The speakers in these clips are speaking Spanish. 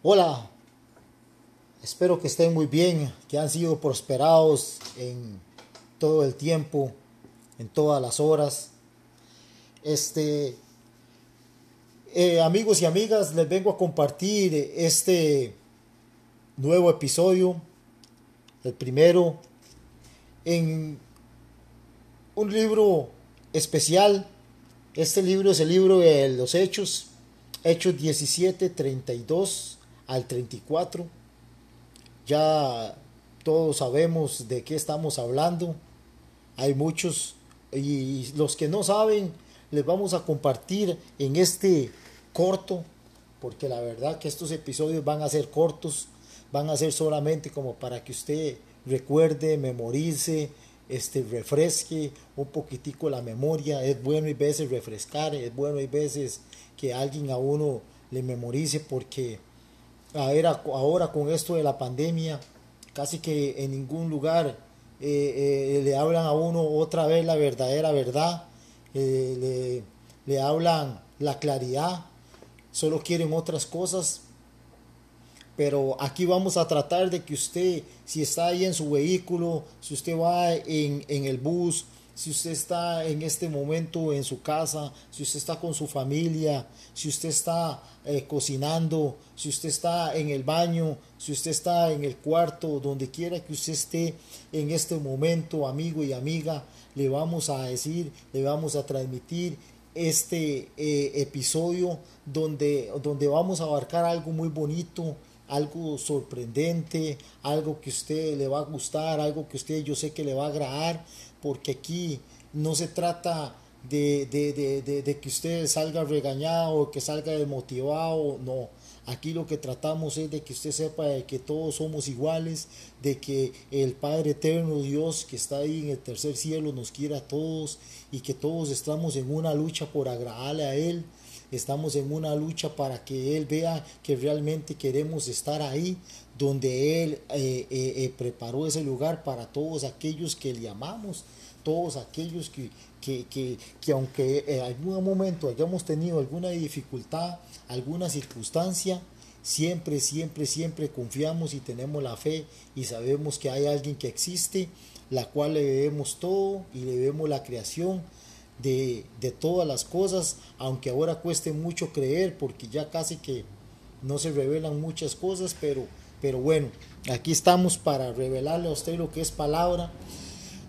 Hola, espero que estén muy bien, que han sido prosperados en todo el tiempo, en todas las horas. Este, eh, amigos y amigas, les vengo a compartir este nuevo episodio, el primero, en un libro especial. Este libro es el libro de los Hechos, Hechos 17, 32 al 34. Ya todos sabemos de qué estamos hablando. Hay muchos y los que no saben les vamos a compartir en este corto, porque la verdad que estos episodios van a ser cortos, van a ser solamente como para que usted recuerde, memorice, este, refresque un poquitico la memoria. Es bueno y veces refrescar, es bueno y veces que alguien a uno le memorice porque Ahora, ahora con esto de la pandemia, casi que en ningún lugar eh, eh, le hablan a uno otra vez la verdadera verdad, eh, le, le hablan la claridad, solo quieren otras cosas. Pero aquí vamos a tratar de que usted, si está ahí en su vehículo, si usted va en, en el bus, si usted está en este momento en su casa, si usted está con su familia, si usted está eh, cocinando, si usted está en el baño, si usted está en el cuarto, donde quiera que usted esté en este momento, amigo y amiga, le vamos a decir, le vamos a transmitir este eh, episodio donde, donde vamos a abarcar algo muy bonito, algo sorprendente, algo que usted le va a gustar, algo que usted yo sé que le va a agradar, porque aquí no se trata de, de, que usted salga regañado que salga desmotivado, no. Aquí lo que tratamos es de que usted sepa de que todos somos iguales, de que el Padre Eterno Dios que está ahí en el tercer cielo nos quiere a todos y que todos estamos en una lucha por agradarle a Él estamos en una lucha para que Él vea que realmente queremos estar ahí, donde Él eh, eh, eh, preparó ese lugar para todos aquellos que le amamos, todos aquellos que, que, que, que aunque en algún momento hayamos tenido alguna dificultad, alguna circunstancia, siempre, siempre, siempre confiamos y tenemos la fe y sabemos que hay alguien que existe, la cual le debemos todo y le debemos la creación, de, todas las cosas, aunque ahora cueste mucho creer porque ya casi que no se revelan muchas cosas, pero, pero bueno, aquí estamos para revelarle a usted lo que es palabra.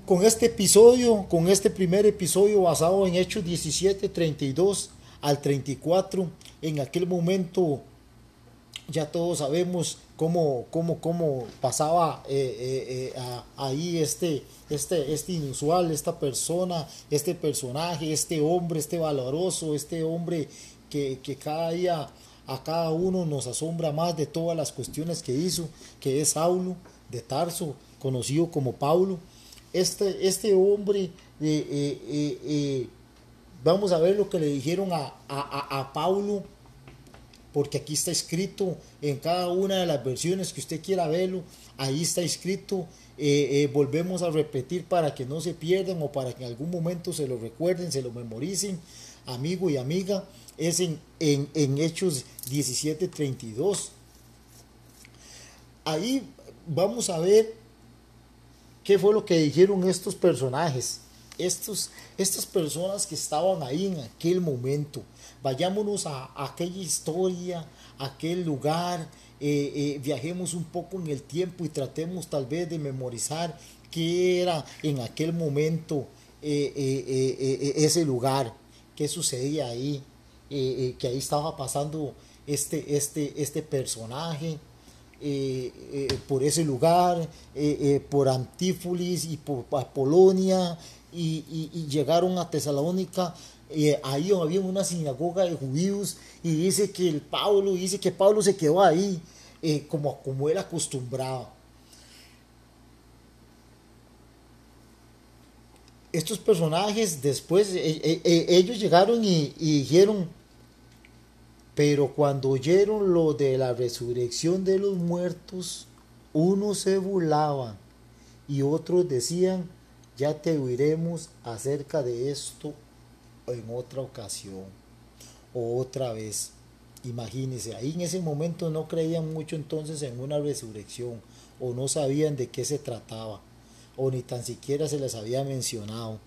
Con este episodio, con este primer episodio basado en Hechos 17, 32 al 34, en aquel momento ya todos sabemos cómo, cómo, cómo pasaba eh, eh, eh, ahí este, este, este inusual, esta persona, este personaje, este hombre, este valoroso, este hombre que, cada día a cada uno nos asombra más de todas las cuestiones que hizo, que es Saulo de Tarso, conocido como Paulo. Este, este hombre, vamos a ver lo que le dijeron a, a, a Paulo porque aquí está escrito en cada una de las versiones que usted quiera verlo, ahí está escrito, eh, eh, volvemos a repetir para que no se pierdan o para que en algún momento se lo recuerden, se lo memoricen, amigo y amiga, es en, en, en Hechos 17:32. Ahí vamos a ver qué fue lo que dijeron estos personajes, estos, estas personas que estaban ahí en aquel momento. Vayámonos a, aquella historia, a aquel lugar, eh, eh, viajemos un poco en el tiempo y tratemos tal vez de memorizar qué era en aquel momento eh, ese lugar, qué sucedía ahí, que ahí estaba pasando este, este, este personaje. Por ese lugar, por Antífolis y por Polonia, y, llegaron a Tesalónica ahí había una sinagoga de judíos y dice que el Pablo, dice que Pablo se quedó ahí eh, como, como él acostumbraba. Estos personajes después, eh, eh, ellos llegaron y, y dijeron, pero cuando oyeron lo de la resurrección de los muertos, unos se burlaban y otros decían, ya te oiremos acerca de esto en otra ocasión o otra vez. Imagínense, ahí en ese momento no creían mucho entonces en una resurrección o no sabían de qué se trataba o ni tan siquiera se les había mencionado.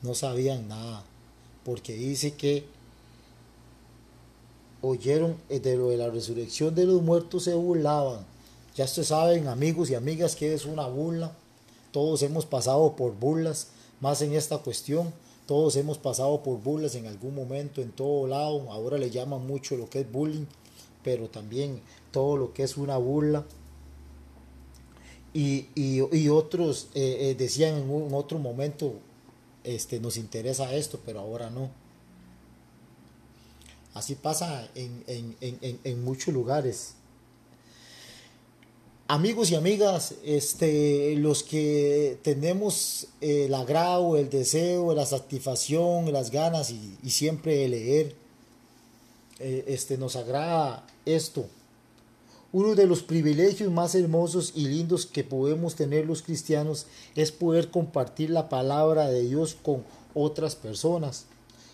No sabían nada, porque dice que oyeron de lo de la resurrección de los muertos se burlaban. Ya ustedes saben, amigos y amigas, que es una burla. Todos hemos pasado por burlas, más en esta cuestión. Todos hemos pasado por burlas en algún momento, en todo lado. Ahora le llaman mucho lo que es bullying, pero también todo lo que es una burla. Y, otros eh, eh, decían en un otro momento, este, nos interesa esto, pero ahora no. Así pasa en, muchos lugares. Amigos y amigas, este, los que tenemos el agrado, el deseo, la satisfacción, las ganas y, siempre leer, eh, este, nos agrada esto uno de los privilegios más hermosos y lindos que podemos tener los cristianos es poder compartir la palabra de Dios con otras personas.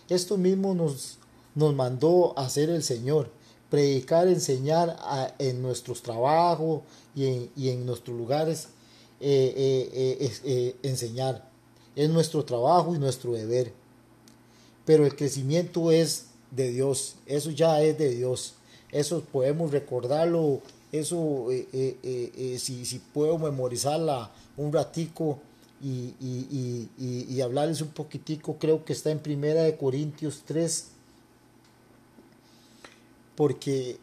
Esto mismo nos, nos mandó hacer el Señor, predicar, enseñar en nuestros trabajos y en, nuestros lugares, eh, eh, eh, enseñar. Es nuestro trabajo y nuestro deber. Pero el crecimiento es de Dios, eso ya es de Dios eso podemos recordarlo, eso si, si, puedo memorizarla un ratico y, y, hablarles un poquitico, creo que está en Primera de Corintios 3, porque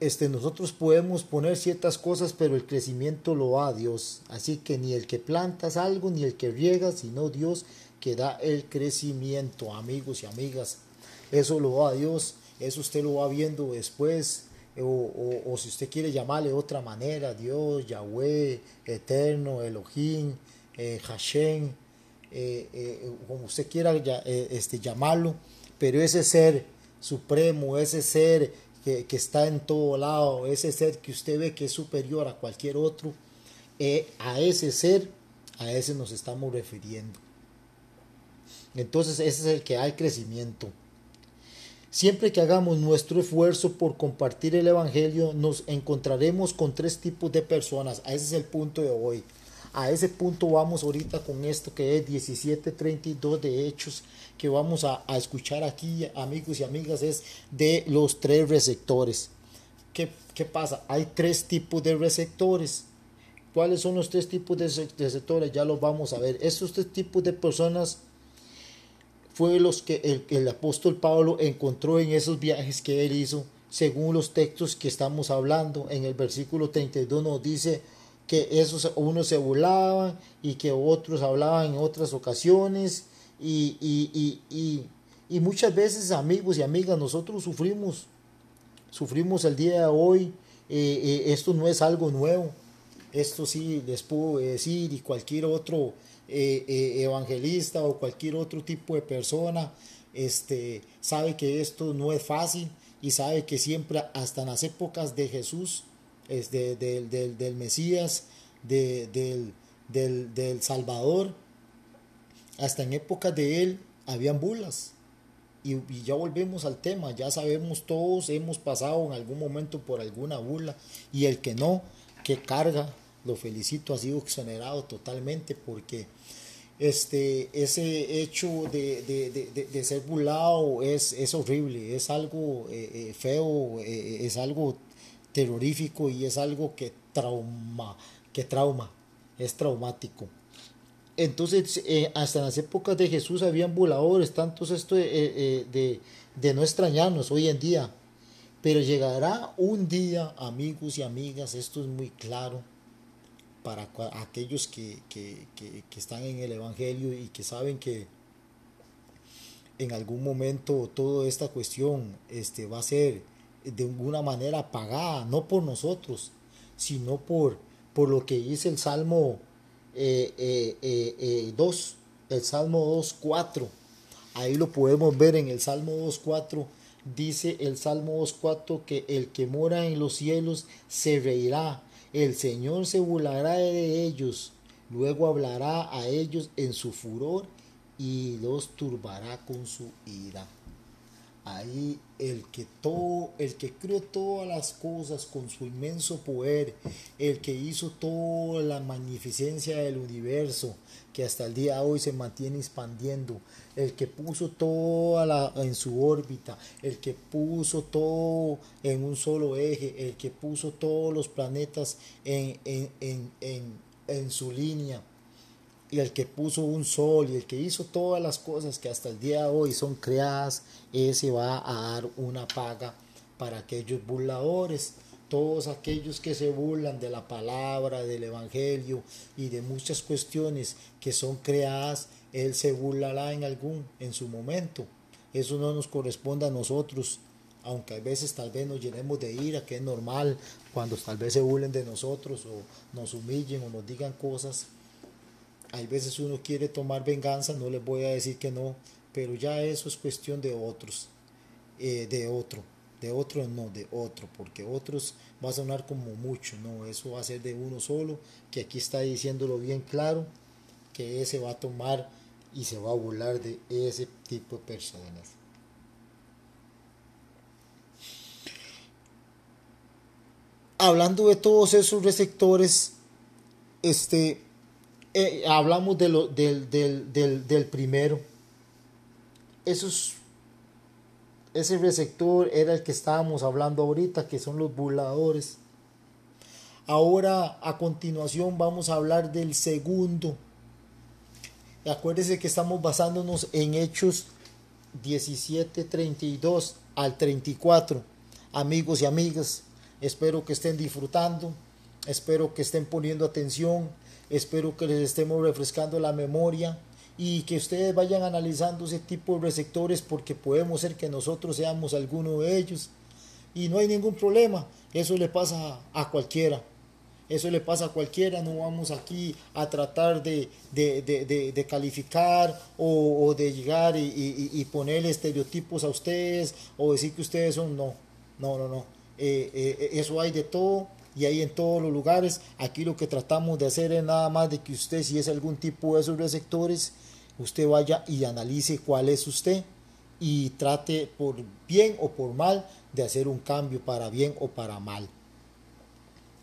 este, nosotros podemos poner ciertas cosas, pero el crecimiento lo da Dios. Así que ni el que plantas algo, ni el que riega, sino Dios que da el crecimiento, amigos y amigas. Eso lo da Dios. Eso usted lo va viendo después, o, si usted quiere llamarle de otra manera, Dios, Yahweh, Eterno, Elohim, eh, Hashem, eh, eh, como usted quiera este, llamarlo, pero ese ser supremo, ese ser que, está en todo lado, ese ser que usted ve que es superior a cualquier otro, a ese ser, a ese nos estamos refiriendo. Entonces ese es el que da el crecimiento. Siempre que hagamos nuestro esfuerzo por compartir el Evangelio, nos encontraremos con tres tipos de personas. Ese es el punto de hoy. A ese punto vamos ahorita con esto que es 1732 de Hechos que vamos a, escuchar aquí, amigos y amigas, es de los tres receptores. ¿Qué, ¿Qué, pasa? Hay tres tipos de receptores. ¿Cuáles son los tres tipos de receptores? Ya los vamos a ver. Estos tres tipos de personas fue los que el, apóstol Pablo encontró en esos viajes que él hizo, según los textos que estamos hablando. En el versículo 32 nos dice que esos unos se burlaban y que otros hablaban en otras ocasiones y, y, muchas veces amigos y amigas nosotros sufrimos, sufrimos el día de hoy, eh, eh, esto no es algo nuevo, esto sí les puedo decir y cualquier otro eh, evangelista o cualquier otro tipo de persona este, sabe que esto no es fácil y sabe que siempre, hasta en las épocas de Jesús, es del, Mesías, del, del, Salvador, hasta en épocas de él habían bulas. Y, ya volvemos al tema, ya sabemos todos, hemos pasado en algún momento por alguna bula y el que no, que carga, lo felicito, ha sido exonerado totalmente porque este, ese hecho de, ser burlado es, es, horrible, es algo eh, eh, feo, eh, es algo terrorífico y es algo que trauma, que trauma, es traumático. Entonces, hasta en las épocas de Jesús habían burladores, tantos esto de, de no extrañarnos hoy en día. Pero llegará un día, amigos y amigas, esto es muy claro, para aquellos que, están en el Evangelio y que saben que en algún momento toda esta cuestión este, va a ser de alguna manera pagada, no por nosotros, sino por, por lo que dice el Salmo 2, eh, eh, eh, el Salmo 2, 4. Ahí lo podemos ver en el Salmo 2, 4. Dice el Salmo 2, 4 que el que mora en los cielos se reirá el Señor se burlará de ellos, luego hablará a ellos en su furor y los turbará con su ira. Ahí el que todo, el que creó todas las cosas con su inmenso poder, el que hizo toda la magnificencia del universo, que hasta el día de hoy se mantiene expandiendo, el que puso toda la en su órbita, el que puso todo en un solo eje, el que puso todos los planetas en, en, en, en su línea y el que puso un sol y el que hizo todas las cosas que hasta el día de hoy son creadas, ese va a dar una paga para aquellos burladores, todos aquellos que se burlan de la palabra, del evangelio y de muchas cuestiones que son creadas, él se burlará en algún, en su momento. Eso no nos corresponde a nosotros, aunque a veces tal vez nos llenemos de ira, que es normal, cuando tal vez se burlen de nosotros o nos humillen o nos digan cosas hay veces uno quiere tomar venganza, no les voy a decir que no, pero ya eso es cuestión de otros, eh, de otro, de otro no, de otro, porque otros va a sonar como mucho, no, eso va a ser de uno solo, que aquí está diciéndolo bien claro, que ese va a tomar y se va a burlar de ese tipo de personas. Hablando de todos esos receptores, este, eh, hablamos de lo, del, del, del, del, primero. Esos, ese receptor era el que estábamos hablando ahorita, que son los burladores. Ahora, a continuación, vamos a hablar del segundo. Acuérdense que estamos basándonos en Hechos 17, 32 al 34. Amigos y amigas, espero que estén disfrutando, espero que estén poniendo atención Espero que les estemos refrescando la memoria y que ustedes vayan analizando ese tipo de receptores porque podemos ser que nosotros seamos alguno de ellos. Y no hay ningún problema, eso le pasa a cualquiera. Eso le pasa a cualquiera, no vamos aquí a tratar de, de, calificar o, de llegar y, y, poner estereotipos a ustedes o decir que ustedes son, no, no, no, no. Eh, eh, eso hay de todo y ahí en todos los lugares. Aquí lo que tratamos de hacer es nada más de que usted, si es algún tipo de esos receptores, usted vaya y analice cuál es usted y trate por bien o por mal de hacer un cambio para bien o para mal.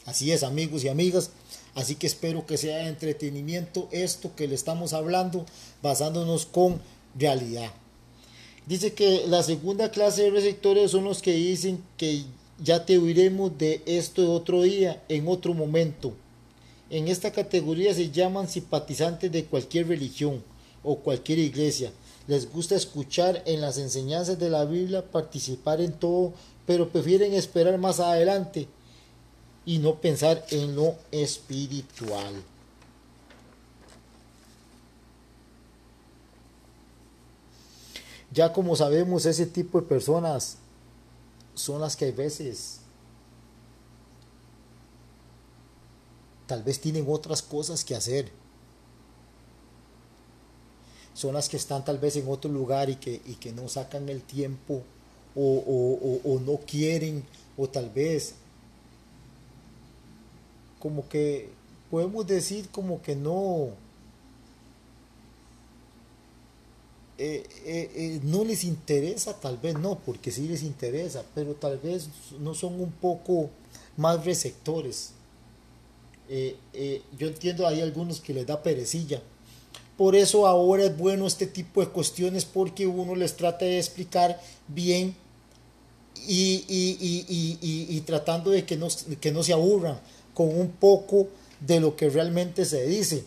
Así es, amigos y amigas. Así que espero que sea entretenimiento esto que le estamos hablando, basándonos con realidad. Dice que la segunda clase de receptores son los que dicen que ya te oiremos de esto otro día, en otro momento. En esta categoría se llaman simpatizantes de cualquier religión o cualquier iglesia. Les gusta escuchar en las enseñanzas de la Biblia, participar en todo, pero prefieren esperar más adelante y no pensar en lo espiritual. Ya como sabemos, ese tipo de personas son las que a veces tal vez tienen otras cosas que hacer. Son las que están tal vez en otro lugar y que, y que no sacan el tiempo o, o no quieren o tal vez como que podemos decir como que no Eh, eh, eh, no les interesa, tal vez no, porque sí les interesa, pero tal vez no son un poco más receptores. yo entiendo, hay algunos que les da perecilla. Por eso ahora es bueno este tipo de cuestiones porque uno les trata de explicar bien y, tratando de que no, que no se aburran con un poco de lo que realmente se dice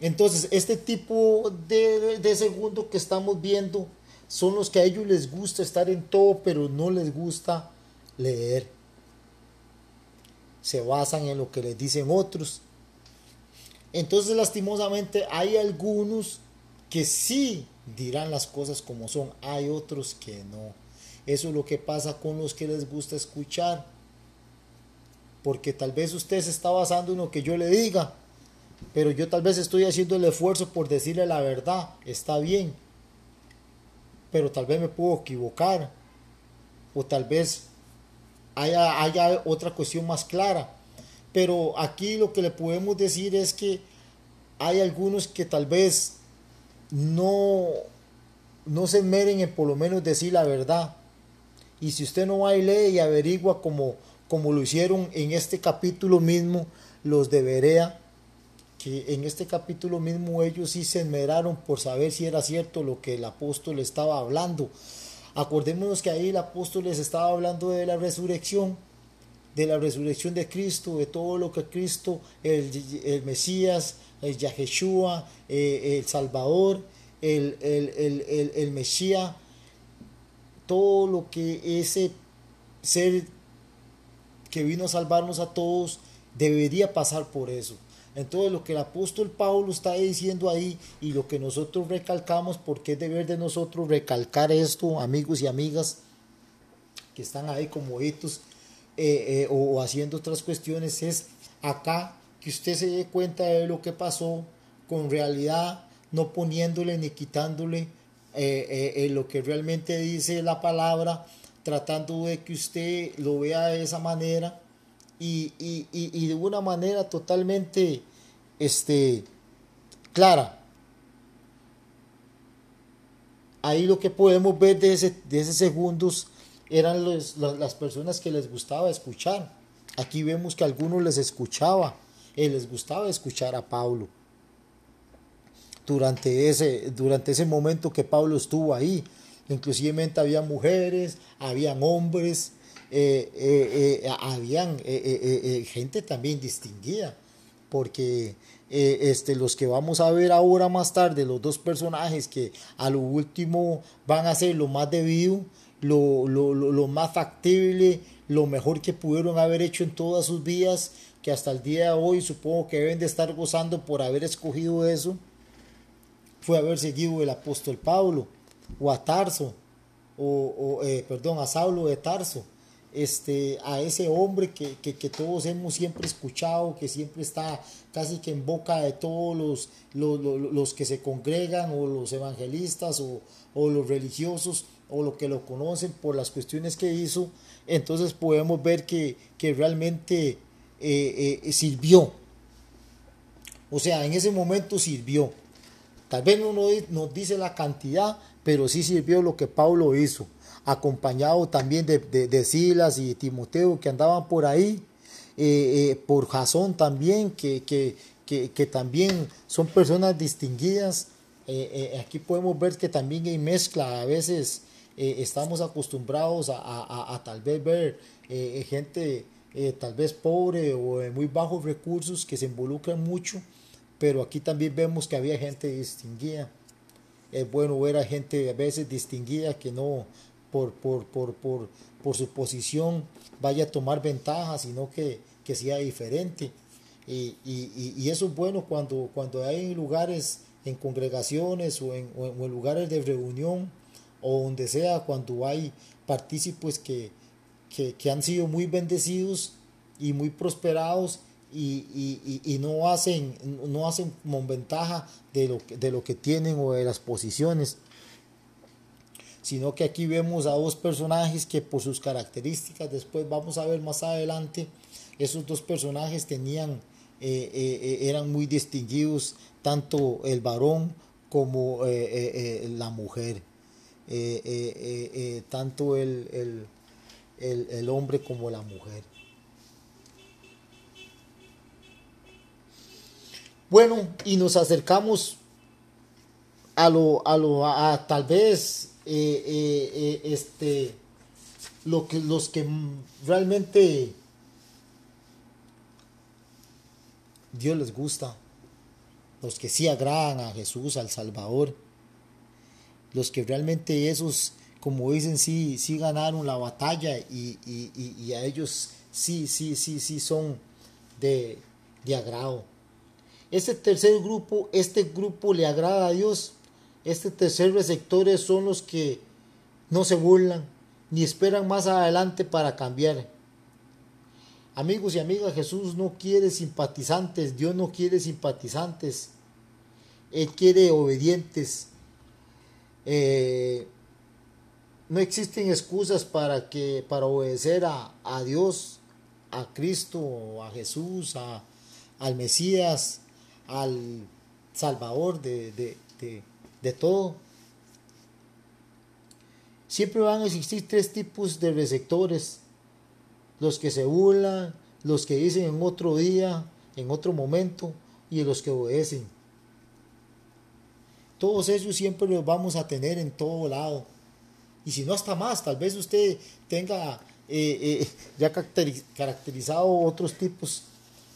entonces, este tipo de, segundo que estamos viendo son los que a ellos les gusta estar en todo, pero no les gusta leer. Se basan en lo que les dicen otros. Entonces, lastimosamente, hay algunos que sí dirán las cosas como son, hay otros que no. Eso es lo que pasa con los que les gusta escuchar. Porque tal vez usted se está basando en lo que yo le diga, pero yo tal vez estoy haciendo el esfuerzo por decirle la verdad, está bien, pero tal vez me puedo equivocar, o tal vez haya, haya otra cuestión más clara. Pero aquí lo que le podemos decir es que hay algunos que tal vez no, no se meren en por lo menos decir la verdad. Y si usted no va y lee y averigua como, como lo hicieron en este capítulo mismo los de Berea, en este capítulo mismo ellos sí se enmeraron por saber si era cierto lo que el apóstol estaba hablando. Acordémonos que ahí el apóstol les estaba hablando de la resurrección, de la resurrección de Cristo, de todo lo que Cristo, el, Mesías, el Yahshua, eh, el Salvador, el, el, el Mesías, todo lo que ese ser que vino a salvarnos a todos debería pasar por eso. Entonces lo que el apóstol Pablo está diciendo ahí y lo que nosotros recalcamos, porque es deber de nosotros recalcar esto, amigos y amigas que están ahí como hitos eh, eh, o, haciendo otras cuestiones, es acá que usted se dé cuenta de lo que pasó con realidad, no poniéndole ni quitándole eh, lo que realmente dice la palabra, tratando de que usted lo vea de esa manera y, y, y, de una manera totalmente este, clara. Ahí lo que podemos ver de ese, de ese segundos eran los, las personas que les gustaba escuchar. Aquí vemos que algunos les escuchaba, y les gustaba escuchar a Pablo. Durante ese, durante ese momento que Pablo estuvo ahí, inclusive había mujeres, habían hombres, eh, eh, eh, habían gente también distinguida, porque este, los que vamos a ver ahora más tarde, los dos personajes que a lo último van a ser lo más debido, lo, lo, lo, más factible, lo mejor que pudieron haber hecho en todas sus vidas, que hasta el día de hoy supongo que deben de estar gozando por haber escogido eso, fue haber seguido el apóstol Pablo, o a Tarso, o, perdón, a Saulo de Tarso este, a ese hombre que, todos hemos siempre escuchado, que siempre está casi que en boca de todos los, los, que se congregan o los evangelistas o, los religiosos o los que lo conocen por las cuestiones que hizo, entonces podemos ver que, realmente eh, eh, sirvió. O sea, en ese momento sirvió. Tal vez no nos dice la cantidad, pero sí sirvió lo que Pablo hizo acompañado también de, Silas y Timoteo que andaban por ahí, eh, eh, por Jasón también, que, que, también son personas distinguidas. Eh, aquí podemos ver que también hay mezcla, a veces estamos acostumbrados a, tal vez ver gente tal vez pobre o de muy bajos recursos que se involucran mucho, pero aquí también vemos que había gente distinguida. Es bueno ver a gente a veces distinguida que no, por, por, por, por, por su posición vaya a tomar ventaja, sino que, que sea diferente. Y, y, y, eso es bueno cuando, cuando hay lugares, en congregaciones o en, lugares de reunión o donde sea, cuando hay partícipes que, que, que han sido muy bendecidos y muy prosperados y, y, y, no hacen no hacen como ventaja de lo, de lo que tienen o de las posiciones sino que aquí vemos a dos personajes que por sus características, después vamos a ver más adelante, esos dos personajes tenían, eh, eh, eh, eran muy distinguidos, tanto el varón como la mujer, tanto el, el, hombre como la mujer. Bueno, y nos acercamos a lo, a lo, a tal vez eh, eh, eh, este, lo que, los que realmente Dios les gusta, los que sí agradan a Jesús, al Salvador, los que realmente esos, como dicen, sí, sí ganaron la batalla y, y, a ellos sí, sí, sí, sí son de, de agrado. Este tercer grupo, este grupo le agrada a Dios este tercer receptores son los que no se burlan ni esperan más adelante para cambiar. Amigos y amigas, Jesús no quiere simpatizantes, Dios no quiere simpatizantes, Él quiere obedientes. Eh, no existen excusas para que para obedecer a, Dios, a Cristo, a Jesús, a, al Mesías, al Salvador de, de de todo. siempre van a existir tres tipos de receptores. Los que se burlan, los que dicen en otro día, en otro momento, y los que obedecen. Todos ellos siempre los vamos a tener en todo lado. Y si no hasta más, tal vez usted tenga eh, eh, ya caracterizado otros tipos.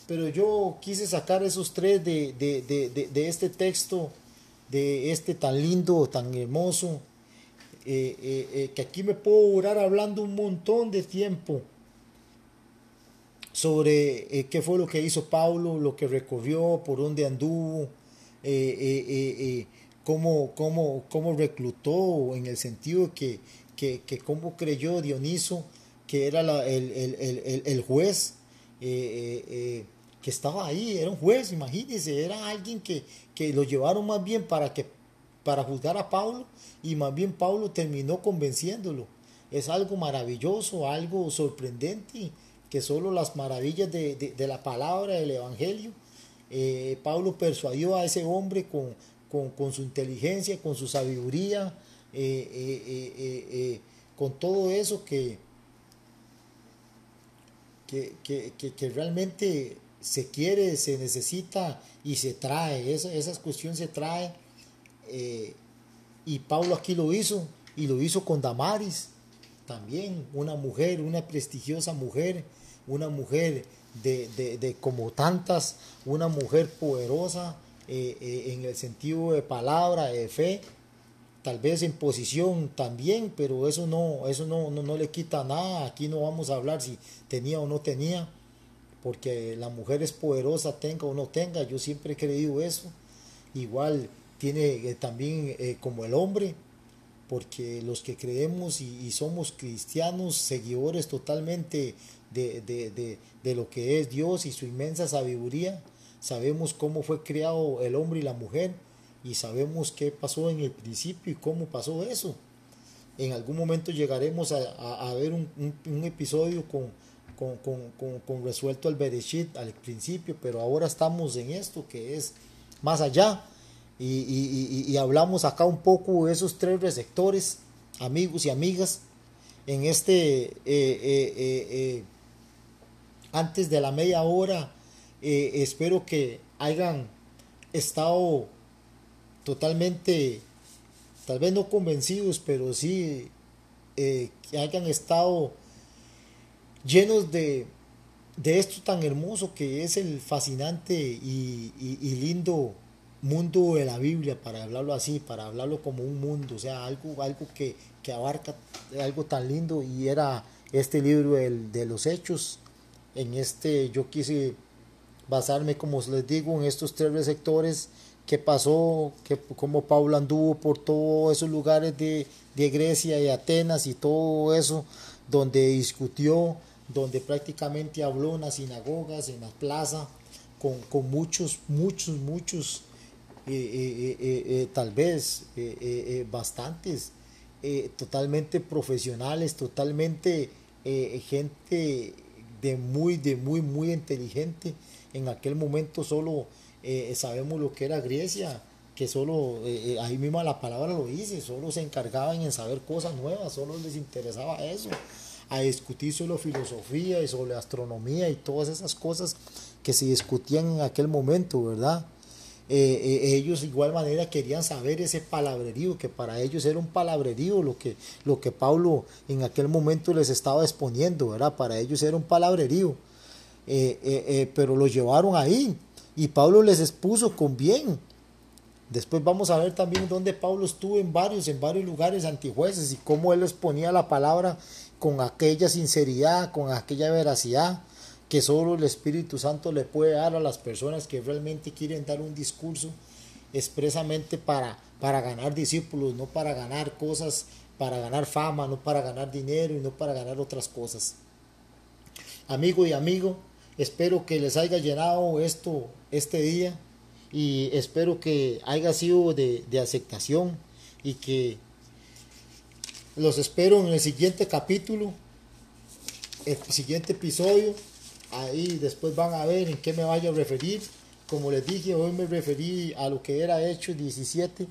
Pero yo quise sacar esos tres de, de, este texto, de este tan lindo, tan hermoso, eh, que aquí me puedo durar hablando un montón de tiempo sobre qué fue lo que hizo Pablo, lo que recorrió, por dónde anduvo, cómo, cómo, cómo, reclutó, en el sentido que, que, que cómo creyó Dioniso que era el, el, el, juez eh, eh, eh, que estaba ahí, era un juez, imagínense, era alguien que, que lo llevaron más bien para, que, para juzgar a Pablo y más bien Pablo terminó convenciéndolo. Es algo maravilloso, algo sorprendente, que solo las maravillas de, de, la palabra del Evangelio. Pablo persuadió a ese hombre con, con, con su inteligencia, con su sabiduría, con todo eso que, que, que, realmente se quiere, se necesita y se trae. Esa, cuestión se trae. Eh, y Pablo aquí lo hizo, y lo hizo con Damaris, también una mujer, una prestigiosa mujer, una mujer de, de, de como tantas, una mujer poderosa eh, eh, en el sentido de palabra, de fe, tal vez en posición también, pero eso no, eso no, no, le quita nada. Aquí no vamos a hablar si tenía o no tenía, porque la mujer es poderosa, tenga o no tenga. Yo siempre he creído eso. Igual tiene eh, también eh, como el hombre, porque los que creemos y, somos cristianos, seguidores totalmente de, de, de lo que es Dios y su inmensa sabiduría, sabemos cómo fue creado el hombre y la mujer y sabemos qué pasó en el principio y cómo pasó eso. En algún momento llegaremos a, ver un, episodio con, con, resuelto al Bereshit al principio, pero ahora estamos en esto que es más allá. Y, hablamos acá un poco de esos tres receptores, amigos y amigas, en este, eh, eh, eh, antes de la media hora, espero que hayan estado totalmente, tal vez no convencidos, pero sí que hayan estado llenos de, de, esto tan hermoso que es el fascinante y, lindo mundo de la Biblia, para hablarlo así, para hablarlo como un mundo, o sea, algo, algo que, que abarca algo tan lindo. Y era este libro de los hechos. En este yo quise basarme, como les digo, en estos tres receptores. Qué pasó, que, cómo Pablo anduvo por todos esos lugares de, Grecia y Atenas y todo eso, donde discutió, donde prácticamente habló en las sinagogas, en la plaza, con, muchos, muchos, muchos, eh, eh, eh, tal vez bastantes, totalmente profesionales, totalmente gente de muy, de muy, muy inteligente. En aquel momento solo sabemos lo que era Grecia, que solo, ahí misma la palabra lo dice, solo se encargaban en saber cosas nuevas, solo les interesaba eso, a discutir sobre filosofía y sobre astronomía y todas esas cosas que se discutían en aquel momento, ¿verdad? ellos de igual manera querían saber ese palabrerío, que para ellos era un palabrerío lo que, lo que Pablo en aquel momento les estaba exponiendo, ¿verdad? Para ellos era un palabrerío, pero lo llevaron ahí, y Pablo les expuso con bien. Después vamos a ver también dónde Pablo estuvo en varios, en varios lugares antijueces y cómo él les ponía la palabra con aquella sinceridad, con aquella veracidad que solo el Espíritu Santo le puede dar a las personas que realmente quieren dar un discurso expresamente para, para ganar discípulos, no para ganar cosas, para ganar fama, no para ganar dinero y no para ganar otras cosas. Amigo y amigo, Espero que les haya llenado esto este día y espero que haya sido de, aceptación y que los espero en el siguiente capítulo, el siguiente episodio. Ahí después van a ver en qué me vaya a referir. Como les dije, hoy me referí a lo que era hecho 17,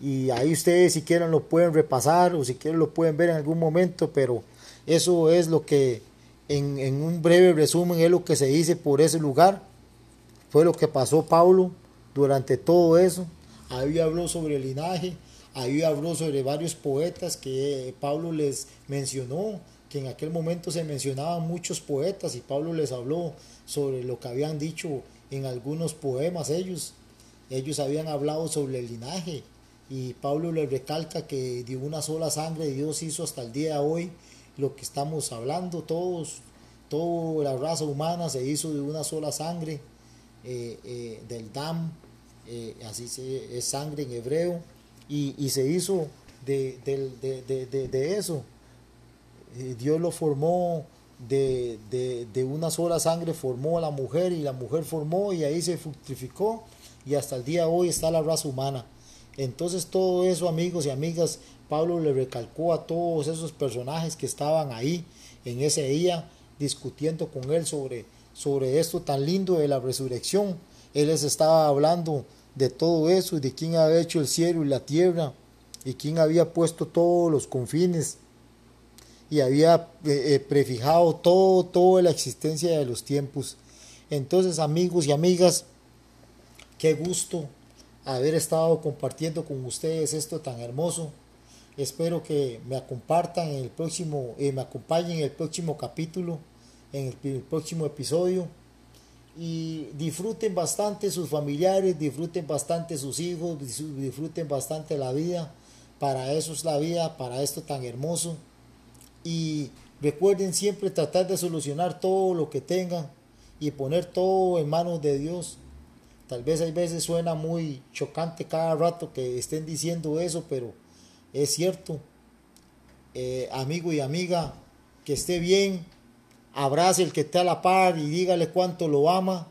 y ahí ustedes si quieren lo pueden repasar o si quieren lo pueden ver en algún momento, pero eso es lo que en, en un breve resumen es lo que se dice por ese lugar. Fue lo que pasó Pablo durante todo eso. Ahí habló sobre el linaje, ahí habló sobre varios poetas que Pablo les mencionó, que en aquel momento se mencionaban muchos poetas y Pablo les habló sobre lo que habían dicho en algunos poemas ellos. Ellos habían hablado sobre el linaje y Pablo les recalca que de una sola sangre Dios hizo hasta el día de hoy lo que estamos hablando, todos, toda la raza humana se hizo de una sola sangre, eh, eh, del Dam, eh, así se, es sangre en hebreo, y, se hizo de, de eso. Dios lo formó de, una sola sangre, formó a la mujer y la mujer formó y ahí se fructificó y hasta el día de hoy está la raza humana. Entonces todo eso, amigos y amigas, Pablo le recalcó a todos esos personajes que estaban ahí en ese día discutiendo con él sobre, sobre esto tan lindo de la resurrección. Él les estaba hablando de todo eso y de quién había hecho el cielo y la tierra y quién había puesto todos los confines y había eh, eh, prefijado todo, toda la existencia de los tiempos. Entonces, amigos y amigas, qué gusto haber estado compartiendo con ustedes esto tan hermoso. Espero que me compartan en el próximo, eh, me acompañen en el próximo capítulo, en el, próximo episodio. Y disfruten bastante sus familiares, disfruten bastante sus hijos, disfruten bastante la vida. Para eso es la vida, para esto tan hermoso. Y recuerden siempre tratar de solucionar todo lo que tengan y poner todo en manos de Dios. Tal vez hay veces suena muy chocante cada rato que estén diciendo eso, pero es cierto. Eh, amigo y amiga, que esté bien, abrace el que está a la par y dígale cuánto lo ama.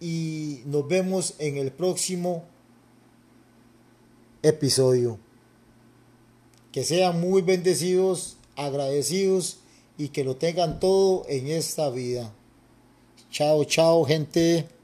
Y nos vemos en el próximo episodio. Que sean muy bendecidos, agradecidos y que lo tengan todo en esta vida. Chao, chao, gente.